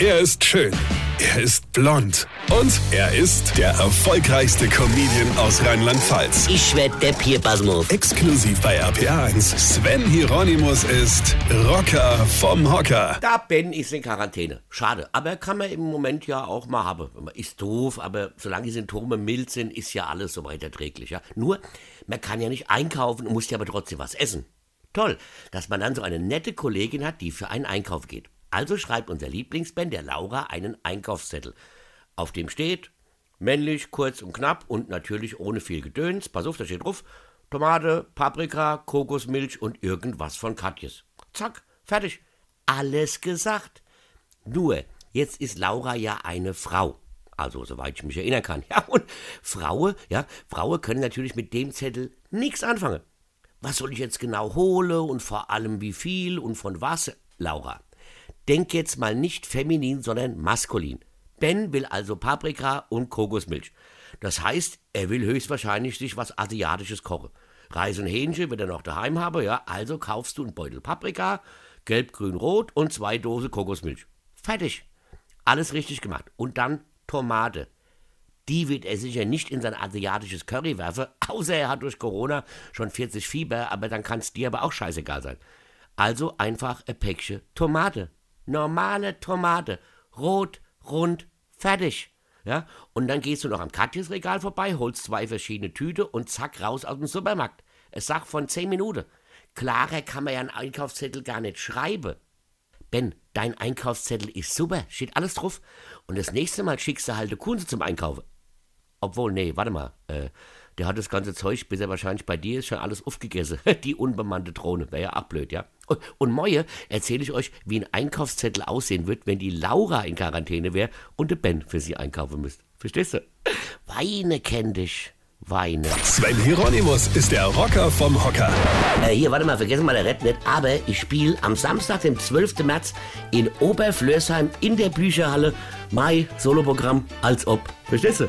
Er ist schön. Er ist blond. Und er ist der erfolgreichste Comedian aus Rheinland-Pfalz. Ich werd der Pierpasmus. Exklusiv bei RPA1. Sven Hieronymus ist Rocker vom Hocker. Da Ben ist in Quarantäne. Schade. Aber kann man im Moment ja auch mal haben. Ist doof, aber solange die Symptome mild sind, ist ja alles soweit erträglich. Ja? Nur, man kann ja nicht einkaufen, muss ja aber trotzdem was essen. Toll, dass man dann so eine nette Kollegin hat, die für einen Einkauf geht. Also schreibt unser Lieblingsband, der Laura, einen Einkaufszettel. Auf dem steht, männlich, kurz und knapp und natürlich ohne viel Gedöns. Pass auf, da steht drauf, Tomate, Paprika, Kokosmilch und irgendwas von Katjes. Zack, fertig. Alles gesagt. Nur, jetzt ist Laura ja eine Frau. Also, soweit ich mich erinnern kann. Ja, und Frauen, ja, Frauen können natürlich mit dem Zettel nichts anfangen. Was soll ich jetzt genau holen und vor allem wie viel und von was? Laura, denk jetzt mal nicht feminin, sondern maskulin. Ben will also Paprika und Kokosmilch. Das heißt, er will höchstwahrscheinlich sich was Asiatisches kochen. Reis und Hähnchen wird er noch daheim haben, ja, also kaufst du einen Beutel Paprika, gelb, grün, rot und zwei Dosen Kokosmilch. Fertig. Alles richtig gemacht. Und dann Tomate. Die wird er sicher nicht in sein asiatisches Curry werfen, außer er hat durch Corona schon 40 Fieber, aber dann kann es dir aber auch scheißegal sein. Also einfach ein Päckchen Tomate. Normale Tomate. Rot, rund, fertig. Ja, und dann gehst du noch am Katjes Regal vorbei, holst zwei verschiedene Tüte und zack, raus aus dem Supermarkt. Es sagt von 10 Minuten. Klarer kann man ja einen Einkaufszettel gar nicht schreiben. Ben, dein Einkaufszettel ist super, steht alles drauf. Und das nächste Mal schickst du halt eine Kunze zum Einkaufen. Obwohl, nee, warte mal. Äh, der hat das ganze Zeug, bis er wahrscheinlich bei dir ist, schon alles aufgegessen. Die unbemannte Drohne. Wäre ja auch blöd, ja? Und, und Moje erzähle ich euch, wie ein Einkaufszettel aussehen wird, wenn die Laura in Quarantäne wäre und der Ben für sie einkaufen müsste. Verstehst du? Weine kenn dich. Weine. Sven Hieronymus ist der Rocker vom Hocker. Äh, hier, warte mal, vergessen mal der Red nicht. Aber ich spiele am Samstag, dem 12. März, in Oberflörsheim in der Bücherhalle Mai Soloprogramm als ob. Verstehst du?